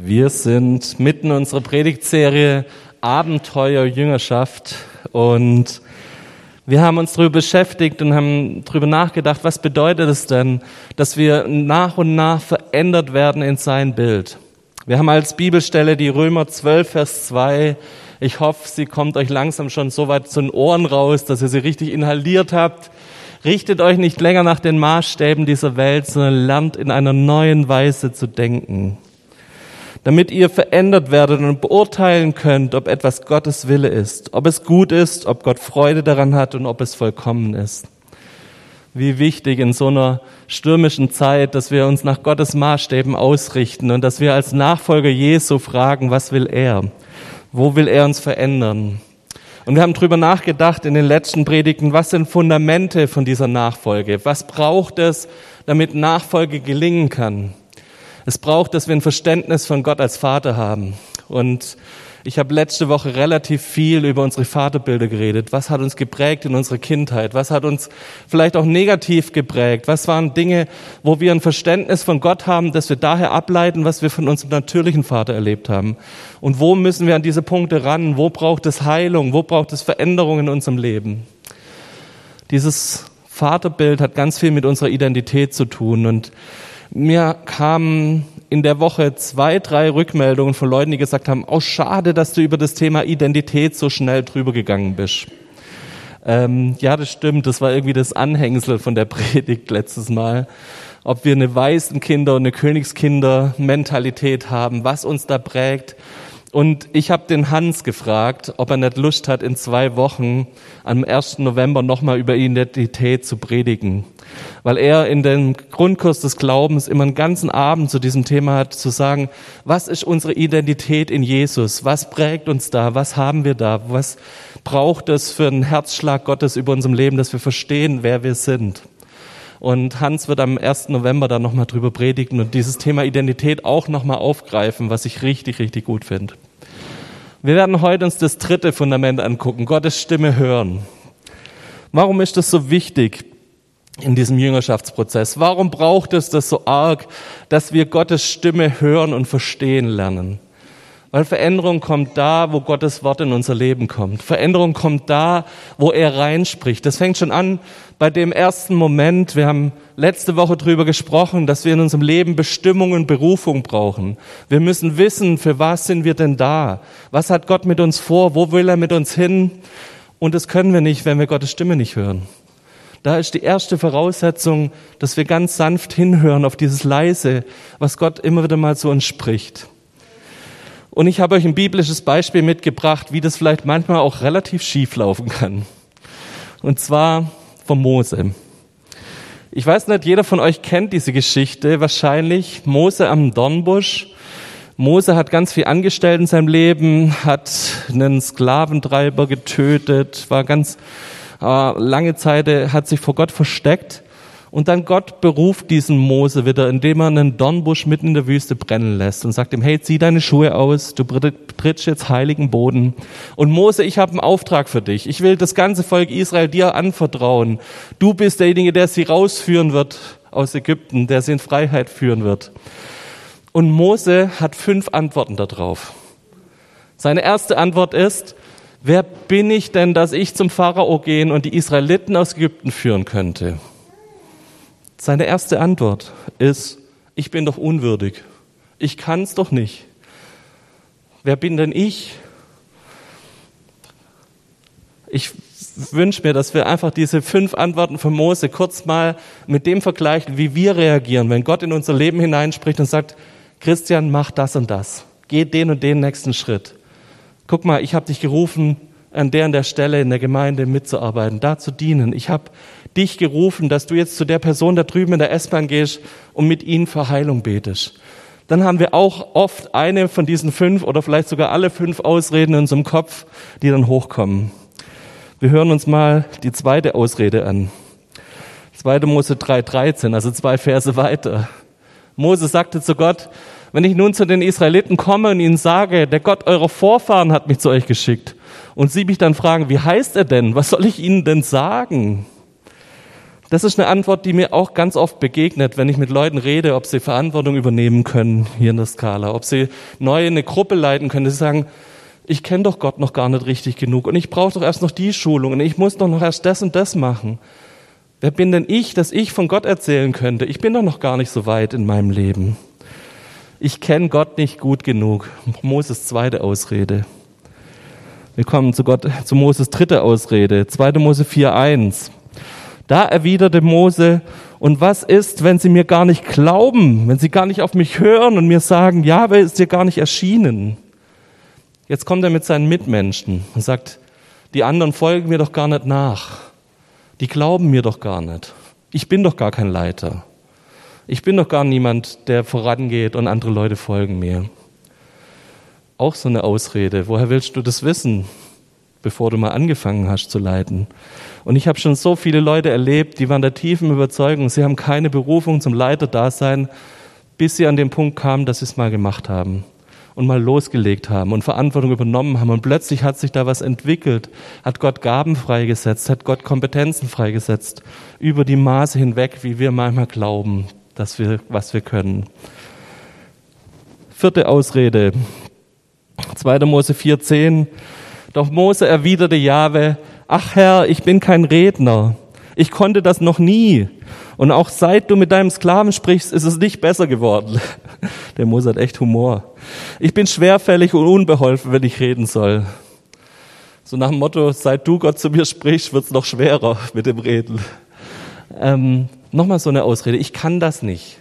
Wir sind mitten in unserer Predigtserie Abenteuer Jüngerschaft und wir haben uns darüber beschäftigt und haben darüber nachgedacht, was bedeutet es denn, dass wir nach und nach verändert werden in sein Bild. Wir haben als Bibelstelle die Römer 12, Vers 2. Ich hoffe, sie kommt euch langsam schon so weit zu den Ohren raus, dass ihr sie richtig inhaliert habt. Richtet euch nicht länger nach den Maßstäben dieser Welt, sondern lernt in einer neuen Weise zu denken damit ihr verändert werdet und beurteilen könnt, ob etwas Gottes Wille ist, ob es gut ist, ob Gott Freude daran hat und ob es vollkommen ist. Wie wichtig in so einer stürmischen Zeit, dass wir uns nach Gottes Maßstäben ausrichten und dass wir als Nachfolger Jesu fragen, was will er? Wo will er uns verändern? Und wir haben darüber nachgedacht in den letzten Predigten, was sind Fundamente von dieser Nachfolge? Was braucht es, damit Nachfolge gelingen kann? Es braucht, dass wir ein Verständnis von Gott als Vater haben. Und ich habe letzte Woche relativ viel über unsere Vaterbilder geredet. Was hat uns geprägt in unserer Kindheit? Was hat uns vielleicht auch negativ geprägt? Was waren Dinge, wo wir ein Verständnis von Gott haben, dass wir daher ableiten, was wir von unserem natürlichen Vater erlebt haben? Und wo müssen wir an diese Punkte ran? Wo braucht es Heilung? Wo braucht es Veränderung in unserem Leben? Dieses Vaterbild hat ganz viel mit unserer Identität zu tun und mir kamen in der Woche zwei, drei Rückmeldungen von Leuten, die gesagt haben, oh schade, dass du über das Thema Identität so schnell drüber gegangen bist. Ähm, ja, das stimmt, das war irgendwie das Anhängsel von der Predigt letztes Mal. Ob wir eine Waisenkinder- und eine Königskinder-Mentalität haben, was uns da prägt. Und ich habe den Hans gefragt, ob er nicht Lust hat, in zwei Wochen am 1. November nochmal über Identität zu predigen. Weil er in den Grundkurs des Glaubens immer einen ganzen Abend zu diesem Thema hat, zu sagen, was ist unsere Identität in Jesus? Was prägt uns da? Was haben wir da? Was braucht es für einen Herzschlag Gottes über unserem Leben, dass wir verstehen, wer wir sind? Und Hans wird am 1. November dann nochmal drüber predigen und dieses Thema Identität auch nochmal aufgreifen, was ich richtig, richtig gut finde. Wir werden heute uns das dritte Fundament angucken, Gottes Stimme hören. Warum ist das so wichtig in diesem Jüngerschaftsprozess? Warum braucht es das so arg, dass wir Gottes Stimme hören und verstehen lernen? Weil Veränderung kommt da, wo Gottes Wort in unser Leben kommt. Veränderung kommt da, wo er reinspricht. Das fängt schon an bei dem ersten Moment. Wir haben letzte Woche drüber gesprochen, dass wir in unserem Leben Bestimmung und Berufung brauchen. Wir müssen wissen, für was sind wir denn da? Was hat Gott mit uns vor? Wo will er mit uns hin? Und das können wir nicht, wenn wir Gottes Stimme nicht hören. Da ist die erste Voraussetzung, dass wir ganz sanft hinhören auf dieses Leise, was Gott immer wieder mal zu uns spricht. Und ich habe euch ein biblisches Beispiel mitgebracht, wie das vielleicht manchmal auch relativ schief laufen kann. Und zwar von Mose. Ich weiß nicht, jeder von euch kennt diese Geschichte wahrscheinlich. Mose am Dornbusch. Mose hat ganz viel angestellt in seinem Leben, hat einen Sklaventreiber getötet, war ganz äh, lange Zeit, hat sich vor Gott versteckt. Und dann Gott beruft diesen Mose wieder, indem er einen Dornbusch mitten in der Wüste brennen lässt und sagt ihm, hey, zieh deine Schuhe aus, du trittst jetzt heiligen Boden. Und Mose, ich habe einen Auftrag für dich. Ich will das ganze Volk Israel dir anvertrauen. Du bist derjenige, der sie rausführen wird aus Ägypten, der sie in Freiheit führen wird. Und Mose hat fünf Antworten darauf. Seine erste Antwort ist, wer bin ich denn, dass ich zum Pharao gehen und die Israeliten aus Ägypten führen könnte? Seine erste Antwort ist, ich bin doch unwürdig. Ich kann es doch nicht. Wer bin denn ich? Ich wünsche mir, dass wir einfach diese fünf Antworten von Mose kurz mal mit dem vergleichen, wie wir reagieren, wenn Gott in unser Leben hineinspricht und sagt, Christian, mach das und das. Geh den und den nächsten Schritt. Guck mal, ich habe dich gerufen, an der und der Stelle in der Gemeinde mitzuarbeiten, da zu dienen. Ich habe dich gerufen, dass du jetzt zu der Person da drüben in der S-Bahn gehst und mit ihnen für Heilung betest. Dann haben wir auch oft eine von diesen fünf oder vielleicht sogar alle fünf Ausreden in unserem Kopf, die dann hochkommen. Wir hören uns mal die zweite Ausrede an. 2. Mose 3,13, also zwei Verse weiter. Mose sagte zu Gott, wenn ich nun zu den Israeliten komme und ihnen sage, der Gott eurer Vorfahren hat mich zu euch geschickt, und sie mich dann fragen, wie heißt er denn? Was soll ich ihnen denn sagen? Das ist eine Antwort, die mir auch ganz oft begegnet, wenn ich mit Leuten rede, ob sie Verantwortung übernehmen können hier in der Skala, ob sie neu eine Gruppe leiten können. Sie sagen, ich kenne doch Gott noch gar nicht richtig genug und ich brauche doch erst noch die Schulung und ich muss doch noch erst das und das machen. Wer bin denn ich, dass ich von Gott erzählen könnte? Ich bin doch noch gar nicht so weit in meinem Leben. Ich kenne Gott nicht gut genug. Moses zweite Ausrede. Wir kommen zu Gott, zu Moses dritte Ausrede. 2. Mose 4,1. Da erwiderte Mose, und was ist, wenn sie mir gar nicht glauben, wenn sie gar nicht auf mich hören und mir sagen, ja, wer ist dir gar nicht erschienen? Jetzt kommt er mit seinen Mitmenschen und sagt, die anderen folgen mir doch gar nicht nach. Die glauben mir doch gar nicht. Ich bin doch gar kein Leiter. Ich bin doch gar niemand, der vorangeht und andere Leute folgen mir. Auch so eine Ausrede. Woher willst du das wissen? bevor du mal angefangen hast zu leiten. Und ich habe schon so viele Leute erlebt, die waren der tiefen Überzeugung, sie haben keine Berufung zum Leiterdasein, bis sie an den Punkt kamen, dass sie es mal gemacht haben und mal losgelegt haben und Verantwortung übernommen haben. Und plötzlich hat sich da was entwickelt, hat Gott Gaben freigesetzt, hat Gott Kompetenzen freigesetzt, über die Maße hinweg, wie wir manchmal glauben, dass wir, was wir können. Vierte Ausrede. 2. Mose 4,10. Doch Mose erwiderte Jahwe, ach Herr, ich bin kein Redner. Ich konnte das noch nie. Und auch seit du mit deinem Sklaven sprichst, ist es nicht besser geworden. Der Mose hat echt Humor. Ich bin schwerfällig und unbeholfen, wenn ich reden soll. So nach dem Motto, seit du Gott zu mir sprichst, wird's noch schwerer mit dem Reden. Ähm, Nochmal so eine Ausrede. Ich kann das nicht.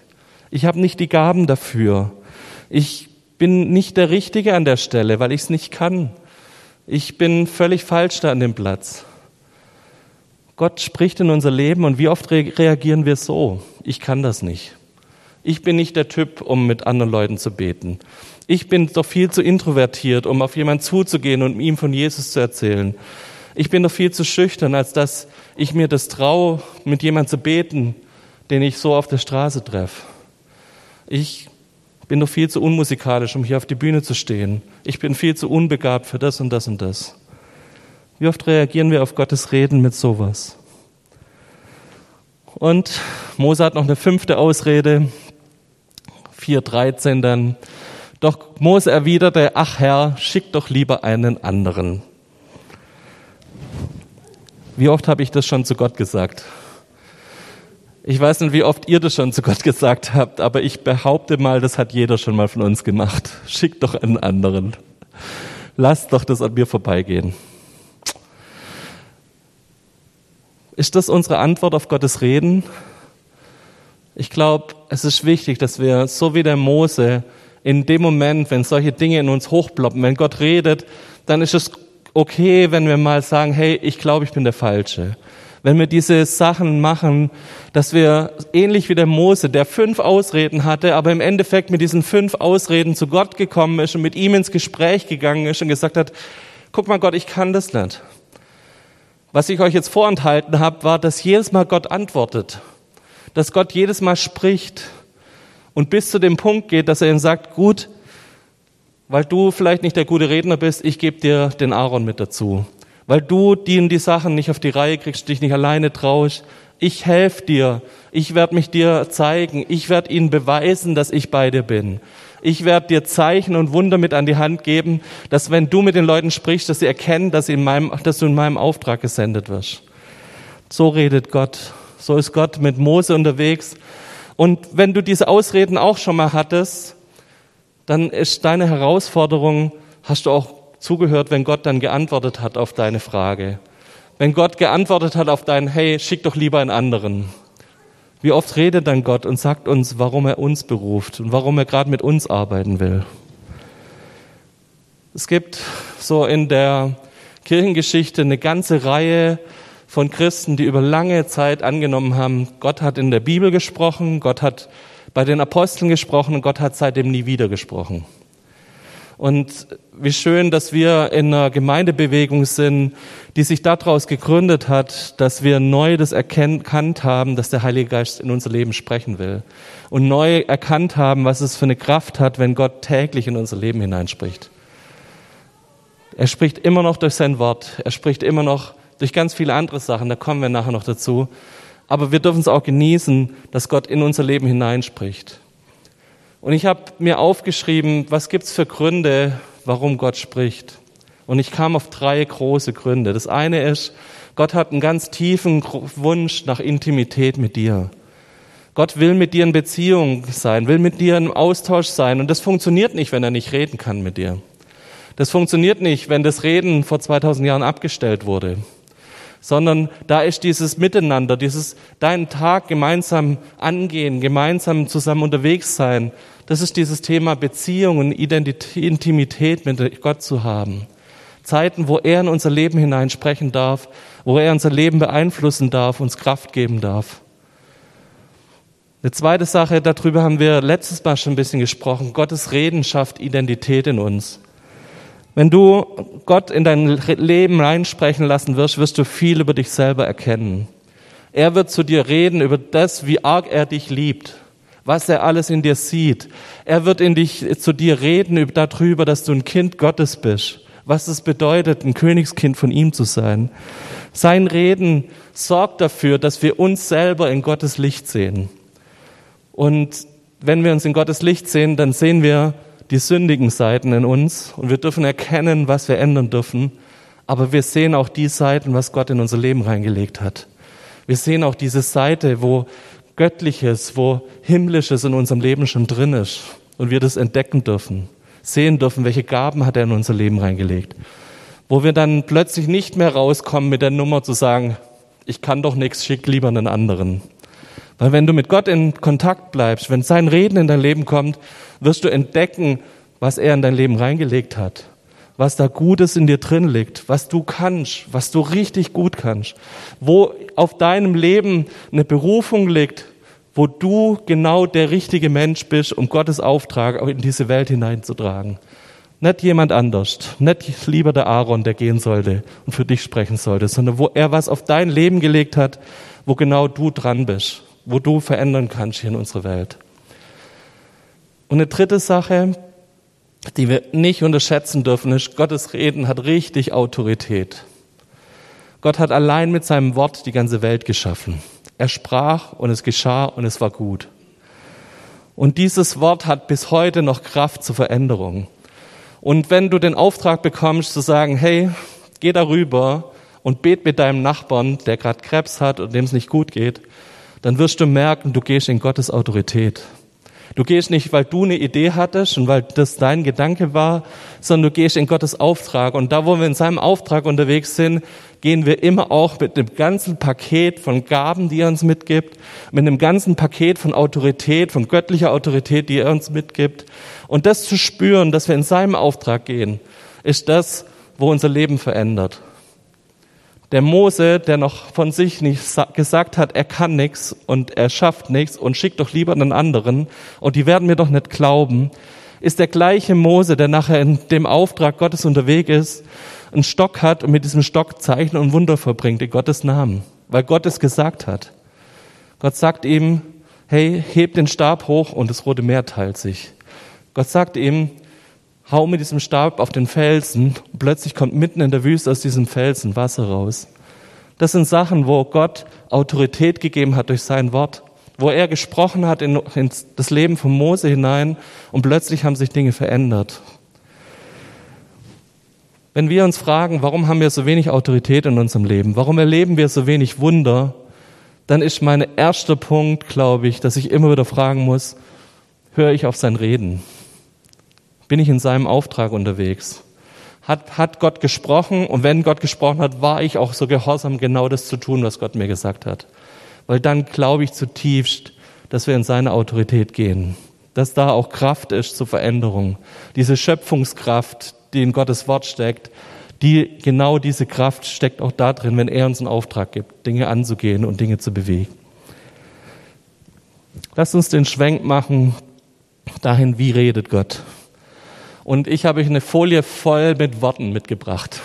Ich habe nicht die Gaben dafür. Ich bin nicht der Richtige an der Stelle, weil ich es nicht kann. Ich bin völlig falsch da an dem Platz. Gott spricht in unser Leben und wie oft reagieren wir so? Ich kann das nicht. Ich bin nicht der Typ, um mit anderen Leuten zu beten. Ich bin doch viel zu introvertiert, um auf jemanden zuzugehen und ihm von Jesus zu erzählen. Ich bin doch viel zu schüchtern, als dass ich mir das traue, mit jemandem zu beten, den ich so auf der Straße treffe. Ich bin doch viel zu unmusikalisch, um hier auf die Bühne zu stehen. Ich bin viel zu unbegabt für das und das und das. Wie oft reagieren wir auf Gottes Reden mit sowas? Und Mose hat noch eine fünfte Ausrede, 4.13 dann. Doch Mose erwiderte, ach Herr, schick doch lieber einen anderen. Wie oft habe ich das schon zu Gott gesagt? Ich weiß nicht, wie oft ihr das schon zu Gott gesagt habt, aber ich behaupte mal, das hat jeder schon mal von uns gemacht. Schickt doch einen anderen. Lasst doch das an mir vorbeigehen. Ist das unsere Antwort auf Gottes Reden? Ich glaube, es ist wichtig, dass wir, so wie der Mose, in dem Moment, wenn solche Dinge in uns hochploppen, wenn Gott redet, dann ist es okay, wenn wir mal sagen, hey, ich glaube, ich bin der Falsche wenn wir diese Sachen machen, dass wir ähnlich wie der Mose, der fünf Ausreden hatte, aber im Endeffekt mit diesen fünf Ausreden zu Gott gekommen ist und mit ihm ins Gespräch gegangen ist und gesagt hat, guck mal Gott, ich kann das nicht. Was ich euch jetzt vorenthalten habe, war, dass jedes Mal Gott antwortet, dass Gott jedes Mal spricht und bis zu dem Punkt geht, dass er ihm sagt, gut, weil du vielleicht nicht der gute Redner bist, ich gebe dir den Aaron mit dazu weil du die, die Sachen nicht auf die Reihe kriegst, dich nicht alleine traust. Ich helfe dir. Ich werde mich dir zeigen. Ich werde ihnen beweisen, dass ich bei dir bin. Ich werde dir Zeichen und Wunder mit an die Hand geben, dass wenn du mit den Leuten sprichst, dass sie erkennen, dass, in meinem, dass du in meinem Auftrag gesendet wirst. So redet Gott. So ist Gott mit Mose unterwegs. Und wenn du diese Ausreden auch schon mal hattest, dann ist deine Herausforderung, hast du auch zugehört, wenn Gott dann geantwortet hat auf deine Frage. Wenn Gott geantwortet hat auf dein, hey, schick doch lieber einen anderen. Wie oft redet dann Gott und sagt uns, warum er uns beruft und warum er gerade mit uns arbeiten will. Es gibt so in der Kirchengeschichte eine ganze Reihe von Christen, die über lange Zeit angenommen haben, Gott hat in der Bibel gesprochen, Gott hat bei den Aposteln gesprochen und Gott hat seitdem nie wieder gesprochen. Und wie schön, dass wir in einer Gemeindebewegung sind, die sich daraus gegründet hat, dass wir neu das erkannt haben, dass der Heilige Geist in unser Leben sprechen will. Und neu erkannt haben, was es für eine Kraft hat, wenn Gott täglich in unser Leben hineinspricht. Er spricht immer noch durch sein Wort. Er spricht immer noch durch ganz viele andere Sachen. Da kommen wir nachher noch dazu. Aber wir dürfen es auch genießen, dass Gott in unser Leben hineinspricht. Und ich habe mir aufgeschrieben, was gibt's für Gründe, warum Gott spricht. Und ich kam auf drei große Gründe. Das eine ist, Gott hat einen ganz tiefen Wunsch nach Intimität mit dir. Gott will mit dir in Beziehung sein, will mit dir im Austausch sein. Und das funktioniert nicht, wenn er nicht reden kann mit dir. Das funktioniert nicht, wenn das Reden vor 2000 Jahren abgestellt wurde. Sondern da ist dieses Miteinander, dieses deinen Tag gemeinsam angehen, gemeinsam zusammen unterwegs sein. Das ist dieses Thema Beziehung und Identität, Intimität mit Gott zu haben. Zeiten, wo er in unser Leben hineinsprechen darf, wo er unser Leben beeinflussen darf, uns Kraft geben darf. Eine zweite Sache, darüber haben wir letztes Mal schon ein bisschen gesprochen. Gottes Reden schafft Identität in uns. Wenn du Gott in dein Leben reinsprechen lassen wirst, wirst du viel über dich selber erkennen. Er wird zu dir reden über das, wie arg er dich liebt, was er alles in dir sieht. Er wird in dich, zu dir reden darüber, dass du ein Kind Gottes bist, was es bedeutet, ein Königskind von ihm zu sein. Sein Reden sorgt dafür, dass wir uns selber in Gottes Licht sehen. Und wenn wir uns in Gottes Licht sehen, dann sehen wir die sündigen Seiten in uns und wir dürfen erkennen, was wir ändern dürfen. Aber wir sehen auch die Seiten, was Gott in unser Leben reingelegt hat. Wir sehen auch diese Seite, wo Göttliches, wo Himmlisches in unserem Leben schon drin ist und wir das entdecken dürfen, sehen dürfen, welche Gaben hat er in unser Leben reingelegt. Wo wir dann plötzlich nicht mehr rauskommen mit der Nummer zu sagen, ich kann doch nichts, schick lieber einen anderen. Weil wenn du mit Gott in Kontakt bleibst, wenn sein Reden in dein Leben kommt, wirst du entdecken, was er in dein Leben reingelegt hat. Was da Gutes in dir drin liegt, was du kannst, was du richtig gut kannst. Wo auf deinem Leben eine Berufung liegt, wo du genau der richtige Mensch bist, um Gottes Auftrag in diese Welt hineinzutragen. Nicht jemand anders, nicht lieber der Aaron, der gehen sollte und für dich sprechen sollte, sondern wo er was auf dein Leben gelegt hat, wo genau du dran bist wo du verändern kannst hier in unserer Welt. Und eine dritte Sache, die wir nicht unterschätzen dürfen, ist, Gottes Reden hat richtig Autorität. Gott hat allein mit seinem Wort die ganze Welt geschaffen. Er sprach und es geschah und es war gut. Und dieses Wort hat bis heute noch Kraft zur Veränderung. Und wenn du den Auftrag bekommst zu sagen, hey, geh darüber und bet mit deinem Nachbarn, der gerade Krebs hat und dem es nicht gut geht, dann wirst du merken, du gehst in Gottes Autorität. Du gehst nicht, weil du eine Idee hattest und weil das dein Gedanke war, sondern du gehst in Gottes Auftrag. Und da, wo wir in seinem Auftrag unterwegs sind, gehen wir immer auch mit dem ganzen Paket von Gaben, die er uns mitgibt, mit einem ganzen Paket von Autorität, von göttlicher Autorität, die er uns mitgibt. Und das zu spüren, dass wir in seinem Auftrag gehen, ist das, wo unser Leben verändert. Der Mose, der noch von sich nicht gesagt hat, er kann nichts und er schafft nichts und schickt doch lieber einen anderen und die werden mir doch nicht glauben, ist der gleiche Mose, der nachher in dem Auftrag Gottes unterwegs ist, einen Stock hat und mit diesem Stock Zeichen und Wunder verbringt in Gottes Namen, weil Gott es gesagt hat. Gott sagt ihm, hey, heb den Stab hoch und das Rote Meer teilt sich. Gott sagt ihm, hau mit diesem Stab auf den Felsen plötzlich kommt mitten in der Wüste aus diesem Felsen Wasser raus. Das sind Sachen, wo Gott Autorität gegeben hat durch sein Wort, wo er gesprochen hat in, in das Leben von Mose hinein und plötzlich haben sich Dinge verändert. Wenn wir uns fragen, warum haben wir so wenig Autorität in unserem Leben, warum erleben wir so wenig Wunder, dann ist mein erster Punkt, glaube ich, dass ich immer wieder fragen muss, höre ich auf sein Reden? Bin ich in seinem Auftrag unterwegs? Hat, hat Gott gesprochen und wenn Gott gesprochen hat, war ich auch so gehorsam, genau das zu tun, was Gott mir gesagt hat. Weil dann glaube ich zutiefst, dass wir in seine Autorität gehen, dass da auch Kraft ist zur Veränderung. Diese Schöpfungskraft, die in Gottes Wort steckt, die, genau diese Kraft steckt auch da drin, wenn er uns einen Auftrag gibt, Dinge anzugehen und Dinge zu bewegen. Lasst uns den Schwenk machen dahin, wie redet Gott. Und ich habe euch eine Folie voll mit Worten mitgebracht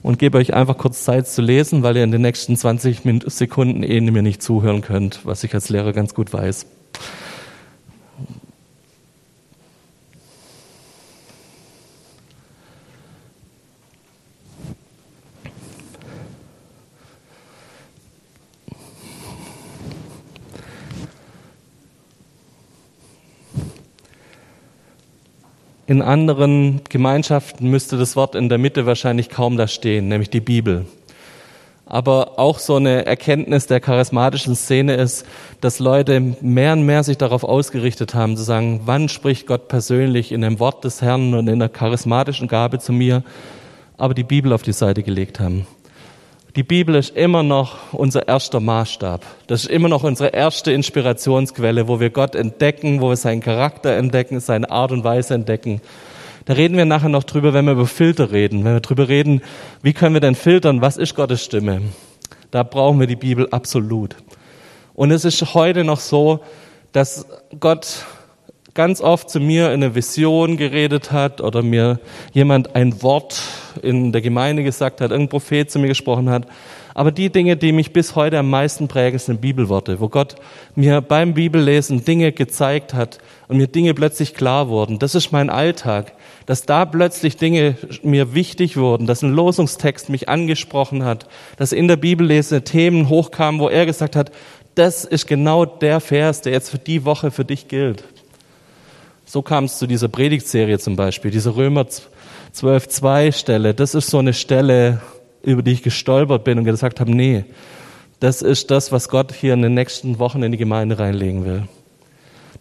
und gebe euch einfach kurz Zeit zu lesen, weil ihr in den nächsten 20 Sekunden eh mir nicht zuhören könnt, was ich als Lehrer ganz gut weiß. In anderen Gemeinschaften müsste das Wort in der Mitte wahrscheinlich kaum da stehen, nämlich die Bibel. Aber auch so eine Erkenntnis der charismatischen Szene ist, dass Leute mehr und mehr sich darauf ausgerichtet haben, zu sagen, wann spricht Gott persönlich in dem Wort des Herrn und in der charismatischen Gabe zu mir, aber die Bibel auf die Seite gelegt haben. Die Bibel ist immer noch unser erster Maßstab. Das ist immer noch unsere erste Inspirationsquelle, wo wir Gott entdecken, wo wir seinen Charakter entdecken, seine Art und Weise entdecken. Da reden wir nachher noch drüber, wenn wir über Filter reden, wenn wir drüber reden, wie können wir denn filtern, was ist Gottes Stimme? Da brauchen wir die Bibel absolut. Und es ist heute noch so, dass Gott ganz oft zu mir in eine Vision geredet hat oder mir jemand ein Wort in der Gemeinde gesagt hat, irgendein Prophet zu mir gesprochen hat. Aber die Dinge, die mich bis heute am meisten prägen, sind Bibelworte, wo Gott mir beim Bibellesen Dinge gezeigt hat und mir Dinge plötzlich klar wurden. Das ist mein Alltag, dass da plötzlich Dinge mir wichtig wurden, dass ein Losungstext mich angesprochen hat, dass in der Bibellese Themen hochkamen, wo er gesagt hat, das ist genau der Vers, der jetzt für die Woche für dich gilt. So kam es zu dieser Predigtserie zum Beispiel, diese Römer 12.2 Stelle. Das ist so eine Stelle, über die ich gestolpert bin und gesagt habe, nee, das ist das, was Gott hier in den nächsten Wochen in die Gemeinde reinlegen will.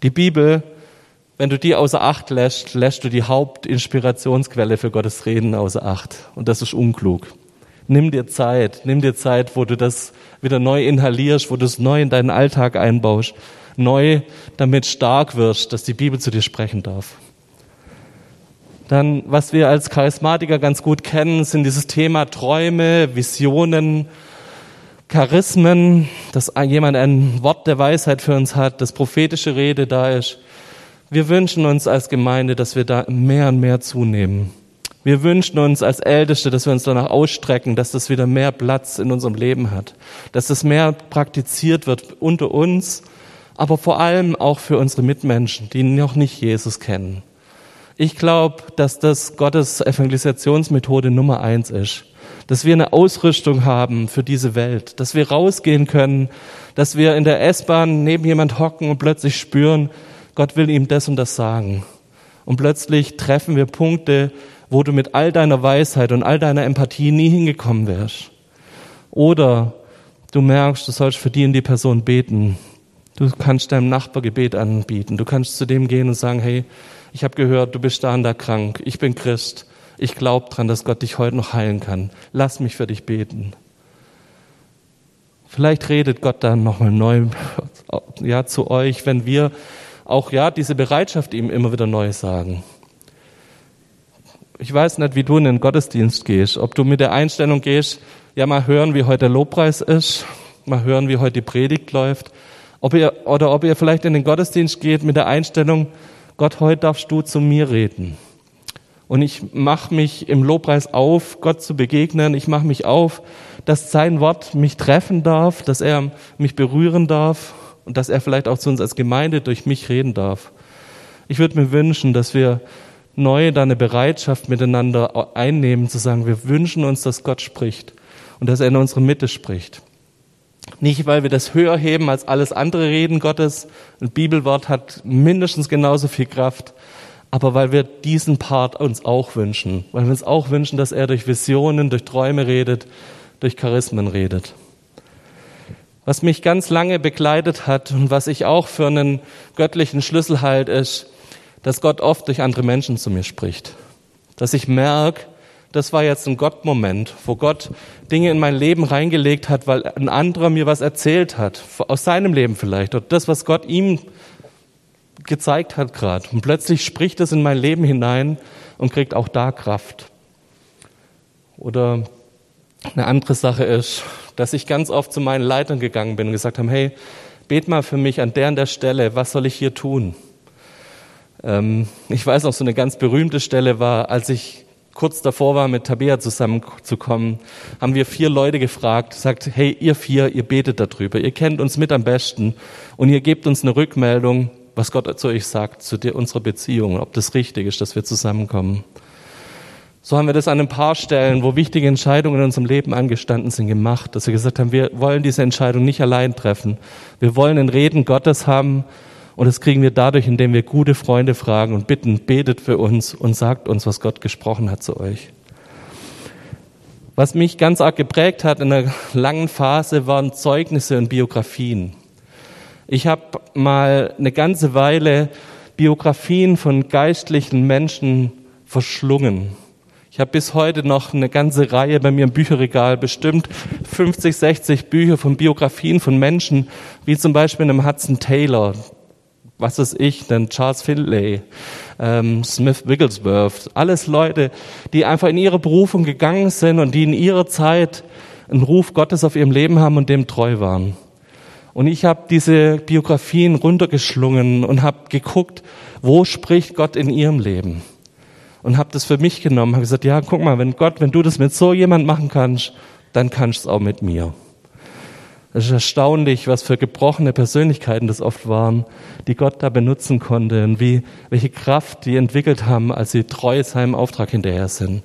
Die Bibel, wenn du die außer Acht lässt, lässt du die Hauptinspirationsquelle für Gottes Reden außer Acht. Und das ist unklug. Nimm dir Zeit, nimm dir Zeit, wo du das wieder neu inhalierst, wo du es neu in deinen Alltag einbaust, neu damit stark wirst, dass die Bibel zu dir sprechen darf. Dann, was wir als Charismatiker ganz gut kennen, sind dieses Thema Träume, Visionen, Charismen, dass jemand ein Wort der Weisheit für uns hat, dass prophetische Rede da ist. Wir wünschen uns als Gemeinde, dass wir da mehr und mehr zunehmen. Wir wünschen uns als Älteste, dass wir uns danach ausstrecken, dass das wieder mehr Platz in unserem Leben hat, dass das mehr praktiziert wird unter uns, aber vor allem auch für unsere Mitmenschen, die noch nicht Jesus kennen. Ich glaube, dass das Gottes Evangelisationsmethode Nummer eins ist. Dass wir eine Ausrüstung haben für diese Welt. Dass wir rausgehen können. Dass wir in der S-Bahn neben jemand hocken und plötzlich spüren, Gott will ihm das und das sagen. Und plötzlich treffen wir Punkte, wo du mit all deiner Weisheit und all deiner Empathie nie hingekommen wärst. Oder du merkst, du sollst für die und die Person beten. Du kannst deinem Nachbar Gebet anbieten. Du kannst zu dem gehen und sagen, hey, ich habe gehört, du bist da und da krank. Ich bin Christ. Ich glaube dran, dass Gott dich heute noch heilen kann. Lass mich für dich beten. Vielleicht redet Gott dann nochmal neu ja, zu euch, wenn wir auch ja diese Bereitschaft ihm immer wieder neu sagen. Ich weiß nicht, wie du in den Gottesdienst gehst, ob du mit der Einstellung gehst, ja mal hören, wie heute der Lobpreis ist, mal hören, wie heute die Predigt läuft, ob ihr, oder ob ihr vielleicht in den Gottesdienst geht mit der Einstellung, Gott, heute darfst du zu mir reden. Und ich mache mich im Lobpreis auf, Gott zu begegnen. Ich mache mich auf, dass sein Wort mich treffen darf, dass er mich berühren darf und dass er vielleicht auch zu uns als Gemeinde durch mich reden darf. Ich würde mir wünschen, dass wir neu da eine Bereitschaft miteinander einnehmen, zu sagen, wir wünschen uns, dass Gott spricht und dass er in unsere Mitte spricht. Nicht, weil wir das höher heben als alles andere Reden Gottes. Ein Bibelwort hat mindestens genauso viel Kraft. Aber weil wir diesen Part uns auch wünschen. Weil wir uns auch wünschen, dass er durch Visionen, durch Träume redet, durch Charismen redet. Was mich ganz lange begleitet hat und was ich auch für einen göttlichen Schlüssel halte, ist, dass Gott oft durch andere Menschen zu mir spricht. Dass ich merke, das war jetzt ein Gott-Moment, wo Gott Dinge in mein Leben reingelegt hat, weil ein anderer mir was erzählt hat, aus seinem Leben vielleicht, oder das, was Gott ihm gezeigt hat gerade. Und plötzlich spricht es in mein Leben hinein und kriegt auch da Kraft. Oder eine andere Sache ist, dass ich ganz oft zu meinen Leitern gegangen bin und gesagt habe, hey, bet mal für mich an der und der Stelle, was soll ich hier tun? Ähm, ich weiß noch, so eine ganz berühmte Stelle war, als ich kurz davor war, mit Tabea zusammenzukommen, haben wir vier Leute gefragt, sagt, hey, ihr vier, ihr betet darüber, ihr kennt uns mit am besten und ihr gebt uns eine Rückmeldung, was Gott zu euch sagt, zu dir, unserer Beziehung, ob das richtig ist, dass wir zusammenkommen. So haben wir das an ein paar Stellen, wo wichtige Entscheidungen in unserem Leben angestanden sind, gemacht, dass wir gesagt haben, wir wollen diese Entscheidung nicht allein treffen. Wir wollen ein Reden Gottes haben Und das kriegen wir dadurch, indem wir gute Freunde fragen und bitten, betet für uns und sagt uns, was Gott gesprochen hat zu euch. Was mich ganz arg geprägt hat in einer langen Phase waren Zeugnisse und Biografien. Ich habe mal eine ganze Weile Biografien von geistlichen Menschen verschlungen. Ich habe bis heute noch eine ganze Reihe bei mir im Bücherregal, bestimmt 50, 60 Bücher von Biografien von Menschen, wie zum Beispiel einem Hudson Taylor, was ist ich, denn Charles Finlay, ähm, Smith Wigglesworth, alles Leute, die einfach in ihre Berufung gegangen sind und die in ihrer Zeit einen Ruf Gottes auf ihrem Leben haben und dem treu waren. Und ich habe diese Biografien runtergeschlungen und habe geguckt, wo spricht Gott in ihrem Leben und habe das für mich genommen, habe gesagt, ja, guck mal, wenn Gott, wenn du das mit so jemand machen kannst, dann kannst du es auch mit mir. Es ist erstaunlich, was für gebrochene Persönlichkeiten das oft waren, die Gott da benutzen konnte und wie, welche Kraft die entwickelt haben, als sie treu seinem Auftrag hinterher sind.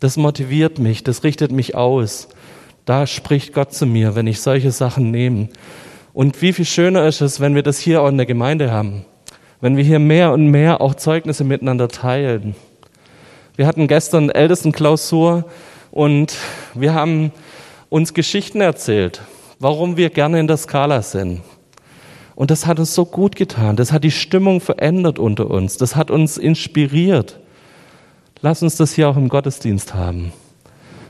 Das motiviert mich, das richtet mich aus. Da spricht Gott zu mir, wenn ich solche Sachen nehme. Und wie viel schöner ist es, wenn wir das hier auch in der Gemeinde haben. Wenn wir hier mehr und mehr auch Zeugnisse miteinander teilen. Wir hatten gestern Ältestenklausur und wir haben uns Geschichten erzählt, warum wir gerne in der Skala sind. Und das hat uns so gut getan. Das hat die Stimmung verändert unter uns. Das hat uns inspiriert. Lass uns das hier auch im Gottesdienst haben.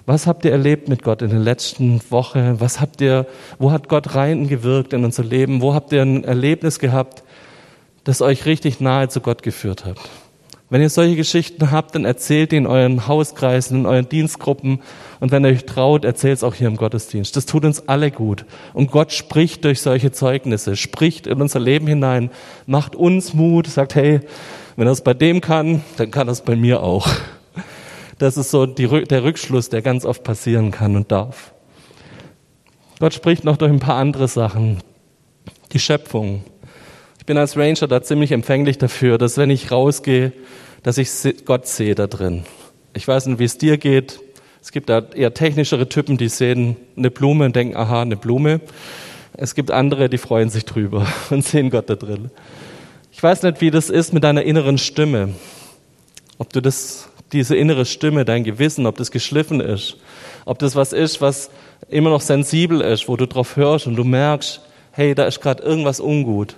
Was habt ihr erlebt mit Gott in den letzten Wochen? Was habt ihr, wo hat Gott reingewirkt in unser Leben? Wo habt ihr ein Erlebnis gehabt, das euch richtig nahe zu Gott geführt hat? Wenn ihr solche Geschichten habt, dann erzählt die in euren Hauskreisen, in euren Dienstgruppen. Und wenn ihr euch traut, erzählt es auch hier im Gottesdienst. Das tut uns alle gut. Und Gott spricht durch solche Zeugnisse, spricht in unser Leben hinein, macht uns Mut, sagt, hey, wenn es bei dem kann, dann kann es bei mir auch. Das ist so die, der Rückschluss, der ganz oft passieren kann und darf. Gott spricht noch durch ein paar andere Sachen. Die Schöpfung. Ich bin als Ranger da ziemlich empfänglich dafür, dass wenn ich rausgehe, dass ich Gott sehe da drin. Ich weiß nicht, wie es dir geht. Es gibt da eher technischere Typen, die sehen eine Blume und denken, aha, eine Blume. Es gibt andere, die freuen sich drüber und sehen Gott da drin. Ich weiß nicht, wie das ist mit deiner inneren Stimme. Ob du das, diese innere Stimme, dein Gewissen, ob das geschliffen ist. Ob das was ist, was immer noch sensibel ist, wo du drauf hörst und du merkst, hey, da ist gerade irgendwas ungut.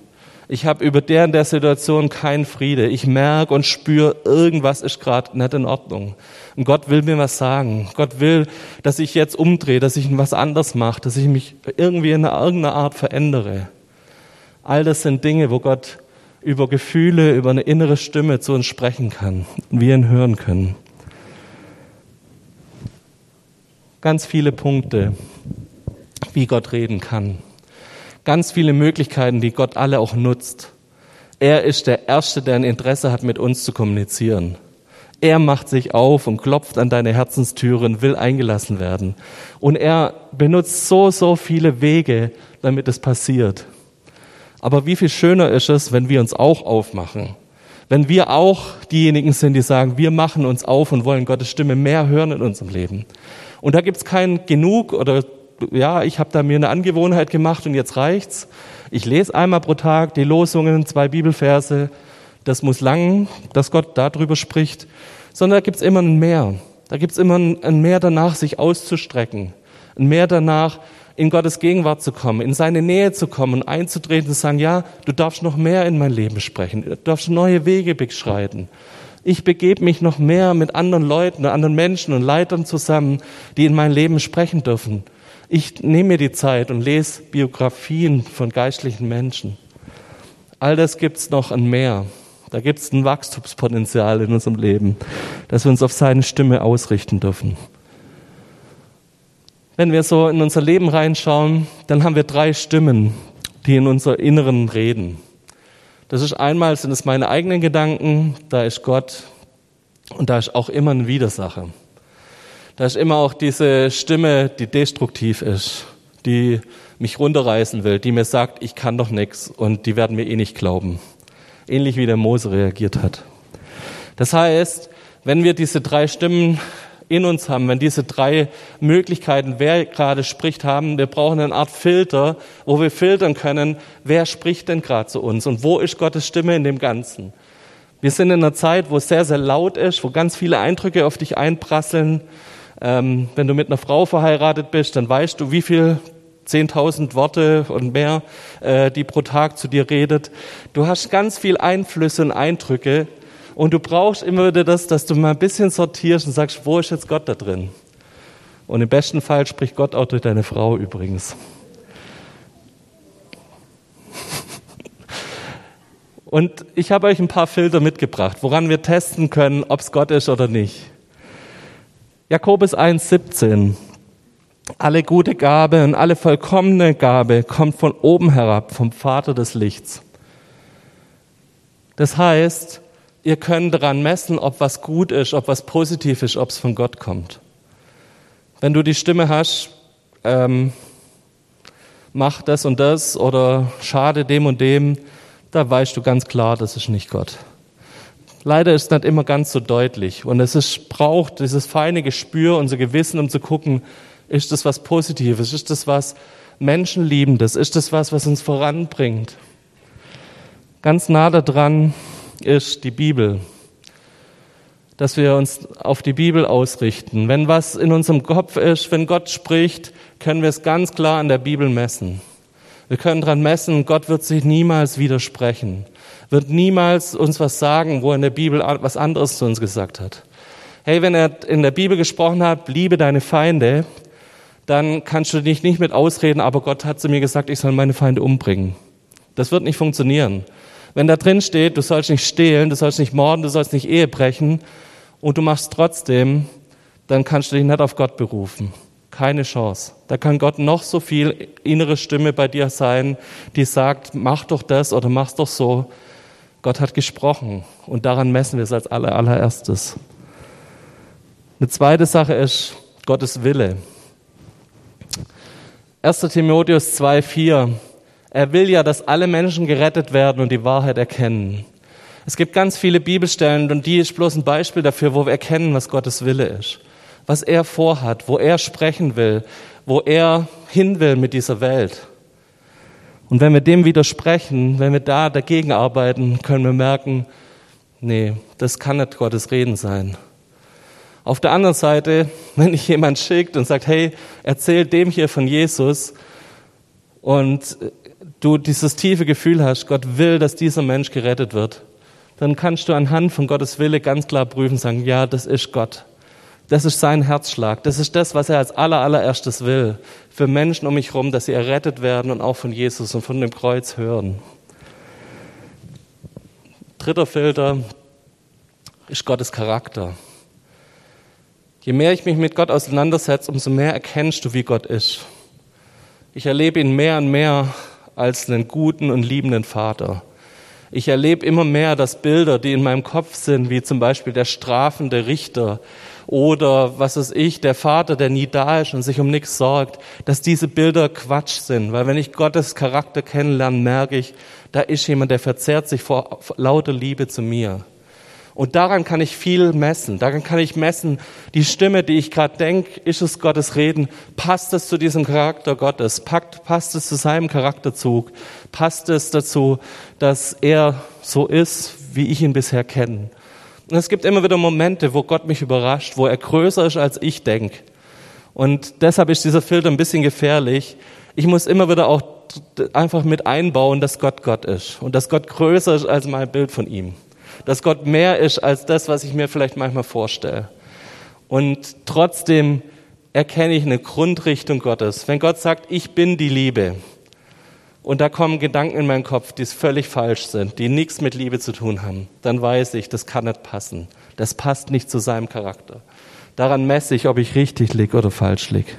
Ich habe über der in der Situation keinen Friede. Ich merke und spüre, irgendwas ist gerade nicht in Ordnung. Und Gott will mir was sagen. Gott will, dass ich jetzt umdrehe, dass ich was anders mache, dass ich mich irgendwie in irgendeiner Art verändere. All das sind Dinge, wo Gott über Gefühle, über eine innere Stimme zu uns sprechen kann und wir ihn hören können. Ganz viele Punkte, wie Gott reden kann ganz viele Möglichkeiten, die Gott alle auch nutzt. Er ist der Erste, der ein Interesse hat, mit uns zu kommunizieren. Er macht sich auf und klopft an deine Herzenstüren, will eingelassen werden. Und er benutzt so, so viele Wege, damit es passiert. Aber wie viel schöner ist es, wenn wir uns auch aufmachen. Wenn wir auch diejenigen sind, die sagen, wir machen uns auf und wollen Gottes Stimme mehr hören in unserem Leben. Und da gibt es kein Genug oder ja, ich habe da mir eine Angewohnheit gemacht und jetzt reicht's. Ich lese einmal pro Tag die Losungen, zwei Bibelverse. Das muss lang, dass Gott darüber spricht. Sondern da gibt's immer ein Mehr. Da gibt's immer ein Mehr danach, sich auszustrecken. Ein Mehr danach, in Gottes Gegenwart zu kommen, in seine Nähe zu kommen und einzutreten und zu sagen, ja, du darfst noch mehr in mein Leben sprechen. Du darfst neue Wege beschreiten. Ich begebe mich noch mehr mit anderen Leuten, anderen Menschen und Leitern zusammen, die in mein Leben sprechen dürfen. Ich nehme mir die Zeit und lese Biografien von geistlichen Menschen. All das gibt's noch ein Mehr. Da gibt's ein Wachstumspotenzial in unserem Leben, dass wir uns auf seine Stimme ausrichten dürfen. Wenn wir so in unser Leben reinschauen, dann haben wir drei Stimmen, die in unser Inneren reden. Das ist einmal sind es meine eigenen Gedanken, da ist Gott und da ist auch immer ein Widersacher. Da ist immer auch diese Stimme, die destruktiv ist, die mich runterreißen will, die mir sagt, ich kann doch nichts und die werden mir eh nicht glauben. Ähnlich wie der Mose reagiert hat. Das heißt, wenn wir diese drei Stimmen in uns haben, wenn diese drei Möglichkeiten, wer gerade spricht, haben, wir brauchen eine Art Filter, wo wir filtern können, wer spricht denn gerade zu uns und wo ist Gottes Stimme in dem Ganzen. Wir sind in einer Zeit, wo es sehr, sehr laut ist, wo ganz viele Eindrücke auf dich einprasseln. Ähm, wenn du mit einer Frau verheiratet bist, dann weißt du, wie viel 10.000 Worte und mehr, äh, die pro Tag zu dir redet. Du hast ganz viel Einflüsse und Eindrücke und du brauchst immer wieder das, dass du mal ein bisschen sortierst und sagst, wo ist jetzt Gott da drin? Und im besten Fall spricht Gott auch durch deine Frau übrigens. Und ich habe euch ein paar Filter mitgebracht, woran wir testen können, ob es Gott ist oder nicht. Jakobus 1,17. Alle gute Gabe und alle vollkommene Gabe kommt von oben herab, vom Vater des Lichts. Das heißt, ihr könnt daran messen, ob was gut ist, ob was positiv ist, ob es von Gott kommt. Wenn du die Stimme hast, ähm, mach das und das oder schade dem und dem, da weißt du ganz klar, das ist nicht Gott. Leider ist nicht immer ganz so deutlich und es ist, braucht dieses feine Gespür, unser Gewissen, um zu gucken, ist das was Positives, ist das was Menschenliebendes, ist das was, was uns voranbringt. Ganz nah daran ist die Bibel, dass wir uns auf die Bibel ausrichten. Wenn was in unserem Kopf ist, wenn Gott spricht, können wir es ganz klar an der Bibel messen. Wir können dran messen, Gott wird sich niemals widersprechen, wird niemals uns was sagen, wo er in der Bibel was anderes zu uns gesagt hat. Hey, wenn er in der Bibel gesprochen hat, liebe deine Feinde, dann kannst du dich nicht mit ausreden, aber Gott hat zu mir gesagt, ich soll meine Feinde umbringen. Das wird nicht funktionieren. Wenn da drin steht, du sollst nicht stehlen, du sollst nicht morden, du sollst nicht Ehe brechen und du machst trotzdem, dann kannst du dich nicht auf Gott berufen. Keine Chance. Da kann Gott noch so viel innere Stimme bei dir sein, die sagt, mach doch das oder mach's doch so. Gott hat gesprochen und daran messen wir es als aller, allererstes. Eine zweite Sache ist Gottes Wille. 1. Timotheus 2,4. Er will ja, dass alle Menschen gerettet werden und die Wahrheit erkennen. Es gibt ganz viele Bibelstellen und die ist bloß ein Beispiel dafür, wo wir erkennen, was Gottes Wille ist was er vorhat, wo er sprechen will, wo er hin will mit dieser Welt. Und wenn wir dem widersprechen, wenn wir da dagegen arbeiten, können wir merken, nee, das kann nicht Gottes Reden sein. Auf der anderen Seite, wenn ich jemand schickt und sagt, hey, erzähl dem hier von Jesus und du dieses tiefe Gefühl hast, Gott will, dass dieser Mensch gerettet wird, dann kannst du anhand von Gottes Wille ganz klar prüfen, sagen, ja, das ist Gott. Das ist sein Herzschlag. Das ist das, was er als aller, allererstes will. Für Menschen um mich herum, dass sie errettet werden und auch von Jesus und von dem Kreuz hören. Dritter Filter ist Gottes Charakter. Je mehr ich mich mit Gott auseinandersetze, umso mehr erkennst du, wie Gott ist. Ich erlebe ihn mehr und mehr als einen guten und liebenden Vater. Ich erlebe immer mehr, dass Bilder, die in meinem Kopf sind, wie zum Beispiel der strafende Richter, oder was ist ich, der Vater, der nie da ist und sich um nichts sorgt, dass diese Bilder Quatsch sind. Weil wenn ich Gottes Charakter kennenlerne, merke ich, da ist jemand, der verzehrt sich vor lauter Liebe zu mir. Und daran kann ich viel messen. Daran kann ich messen, die Stimme, die ich gerade denke, ist es Gottes Reden? Passt es zu diesem Charakter Gottes? Passt es zu seinem Charakterzug? Passt es dazu, dass er so ist, wie ich ihn bisher kenne? Und es gibt immer wieder Momente, wo Gott mich überrascht, wo er größer ist, als ich denke. Und deshalb ist dieser Filter ein bisschen gefährlich. Ich muss immer wieder auch einfach mit einbauen, dass Gott Gott ist und dass Gott größer ist als mein Bild von ihm. Dass Gott mehr ist als das, was ich mir vielleicht manchmal vorstelle. Und trotzdem erkenne ich eine Grundrichtung Gottes. Wenn Gott sagt, ich bin die Liebe, und da kommen Gedanken in meinen Kopf, die völlig falsch sind, die nichts mit Liebe zu tun haben, dann weiß ich, das kann nicht passen. Das passt nicht zu seinem Charakter. Daran messe ich, ob ich richtig lieg oder falsch lieg.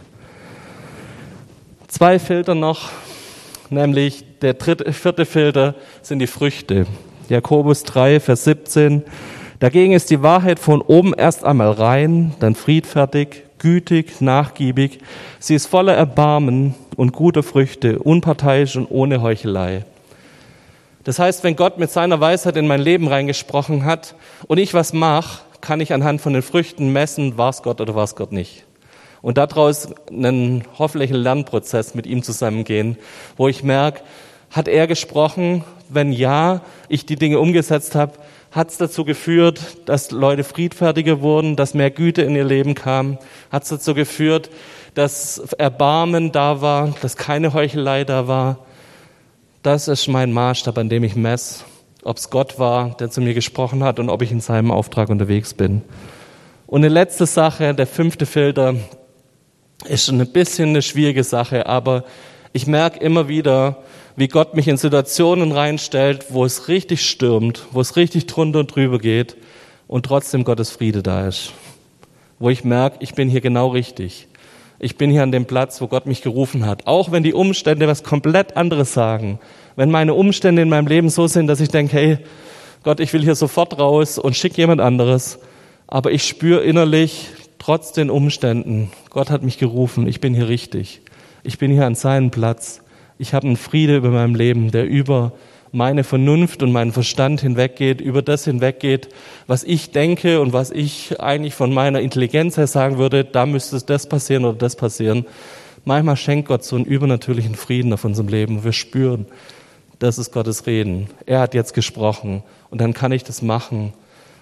Zwei Filter noch, nämlich der dritte, vierte Filter sind die Früchte. Jakobus 3, Vers 17. Dagegen ist die Wahrheit von oben erst einmal rein, dann friedfertig, gütig, nachgiebig. Sie ist voller Erbarmen und guter Früchte, unparteiisch und ohne Heuchelei. Das heißt, wenn Gott mit seiner Weisheit in mein Leben reingesprochen hat und ich was mache, kann ich anhand von den Früchten messen, war es Gott oder war es Gott nicht. Und daraus einen hoffentlich einen Lernprozess mit ihm zusammengehen, wo ich merke, hat er gesprochen? Wenn ja, ich die Dinge umgesetzt habe, hat es dazu geführt, dass Leute friedfertiger wurden, dass mehr Güte in ihr Leben kam? Hat es dazu geführt, dass Erbarmen da war, dass keine Heuchelei da war? Das ist mein Maßstab, an dem ich messe, ob es Gott war, der zu mir gesprochen hat und ob ich in seinem Auftrag unterwegs bin. Und eine letzte Sache, der fünfte Filter, ist ein bisschen eine schwierige Sache, aber ich merke immer wieder, wie Gott mich in Situationen reinstellt, wo es richtig stürmt, wo es richtig drunter und drüber geht und trotzdem Gottes Friede da ist. Wo ich merke, ich bin hier genau richtig. Ich bin hier an dem Platz, wo Gott mich gerufen hat. Auch wenn die Umstände was komplett anderes sagen. Wenn meine Umstände in meinem Leben so sind, dass ich denke, hey, Gott, ich will hier sofort raus und schick jemand anderes. Aber ich spüre innerlich, trotz den Umständen, Gott hat mich gerufen, ich bin hier richtig. Ich bin hier an seinem Platz. Ich habe einen Friede über meinem Leben, der über meine Vernunft und meinen Verstand hinweggeht, über das hinweggeht, was ich denke und was ich eigentlich von meiner Intelligenz her sagen würde, da müsste das passieren oder das passieren. Manchmal schenkt Gott so einen übernatürlichen Frieden auf unserem Leben. Wir spüren, das ist Gottes Reden. Er hat jetzt gesprochen und dann kann ich das machen,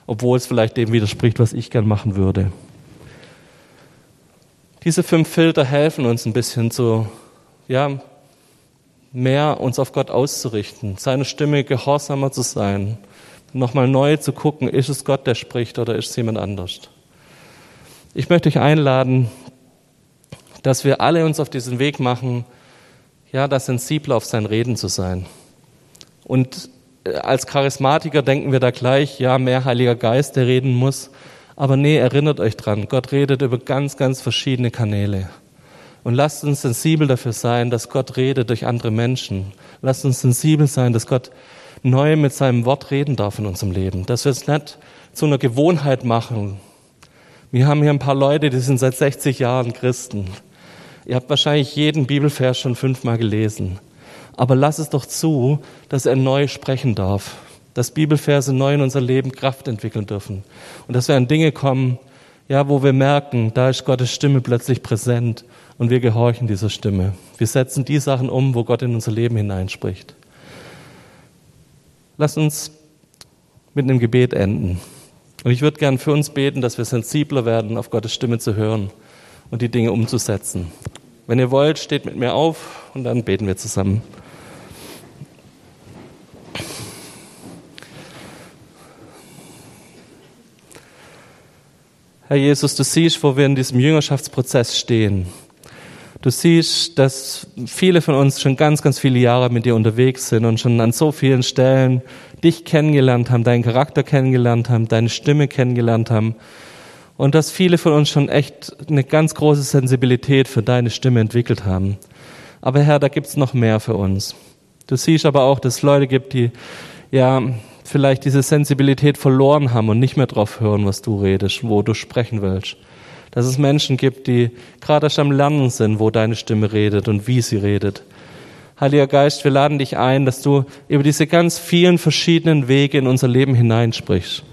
obwohl es vielleicht dem widerspricht, was ich gern machen würde. Diese fünf Filter helfen uns ein bisschen zu, ja, mehr uns auf Gott auszurichten, seine Stimme gehorsamer zu sein, nochmal neu zu gucken, ist es Gott, der spricht oder ist es jemand anders. Ich möchte euch einladen, dass wir alle uns auf diesen Weg machen, ja, da sensibel auf sein Reden zu sein. Und äh, als Charismatiker denken wir da gleich, ja, mehr Heiliger Geist, der reden muss. Aber nee, erinnert euch dran, Gott redet über ganz, ganz verschiedene Kanäle. Und lasst uns sensibel dafür sein, dass Gott redet durch andere Menschen. Lasst uns sensibel sein, dass Gott neu mit seinem Wort reden darf in unserem Leben. Dass wir es nicht zu einer Gewohnheit machen. Wir haben hier ein paar Leute, die sind seit 60 Jahren Christen. Ihr habt wahrscheinlich jeden Bibelvers schon fünfmal gelesen. Aber lass es doch zu, dass er neu sprechen darf dass Bibelverse neu in unser Leben Kraft entwickeln dürfen. Und dass wir an Dinge kommen, ja, wo wir merken, da ist Gottes Stimme plötzlich präsent und wir gehorchen dieser Stimme. Wir setzen die Sachen um, wo Gott in unser Leben hineinspricht. Lass uns mit einem Gebet enden. Und ich würde gern für uns beten, dass wir sensibler werden, auf Gottes Stimme zu hören und die Dinge umzusetzen. Wenn ihr wollt, steht mit mir auf und dann beten wir zusammen. Herr Jesus, du siehst, wo wir in diesem Jüngerschaftsprozess stehen. Du siehst, dass viele von uns schon ganz, ganz viele Jahre mit dir unterwegs sind und schon an so vielen Stellen dich kennengelernt haben, deinen Charakter kennengelernt haben, deine Stimme kennengelernt haben. Und dass viele von uns schon echt eine ganz große Sensibilität für deine Stimme entwickelt haben. Aber Herr, da gibt's noch mehr für uns. Du siehst aber auch, dass es Leute gibt, die ja vielleicht diese Sensibilität verloren haben und nicht mehr drauf hören, was du redest, wo du sprechen willst. Dass es Menschen gibt, die gerade erst am Lernen sind, wo deine Stimme redet und wie sie redet. Heiliger Geist, wir laden dich ein, dass du über diese ganz vielen verschiedenen Wege in unser Leben hineinsprichst.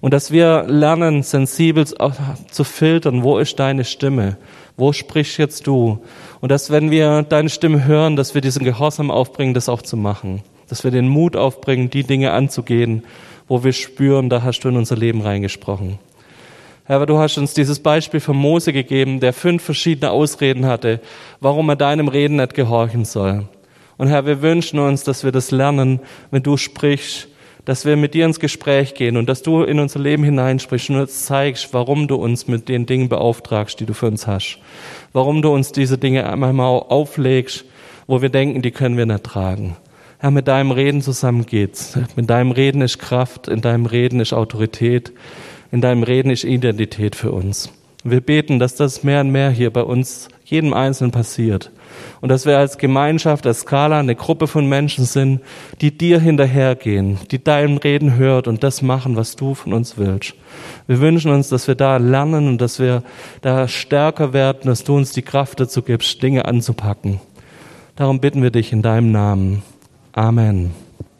Und dass wir lernen, sensibel zu filtern, wo ist deine Stimme? Wo sprichst jetzt du? Und dass, wenn wir deine Stimme hören, dass wir diesen Gehorsam aufbringen, das auch zu machen dass wir den Mut aufbringen, die Dinge anzugehen, wo wir spüren, da hast du in unser Leben reingesprochen. Herr, du hast uns dieses Beispiel von Mose gegeben, der fünf verschiedene Ausreden hatte, warum er deinem Reden nicht gehorchen soll. Und Herr, wir wünschen uns, dass wir das lernen, wenn du sprichst, dass wir mit dir ins Gespräch gehen und dass du in unser Leben hineinsprichst und uns zeigst, warum du uns mit den Dingen beauftragst, die du für uns hast. Warum du uns diese Dinge einmal auflegst, wo wir denken, die können wir nicht tragen. Herr, mit deinem Reden zusammen geht's. Mit deinem Reden ist Kraft, in deinem Reden ist Autorität, in deinem Reden ist Identität für uns. Wir beten, dass das mehr und mehr hier bei uns, jedem Einzelnen passiert. Und dass wir als Gemeinschaft, als Skala eine Gruppe von Menschen sind, die dir hinterhergehen, die deinem Reden hört und das machen, was du von uns willst. Wir wünschen uns, dass wir da lernen und dass wir da stärker werden, dass du uns die Kraft dazu gibst, Dinge anzupacken. Darum bitten wir dich in deinem Namen. Amen.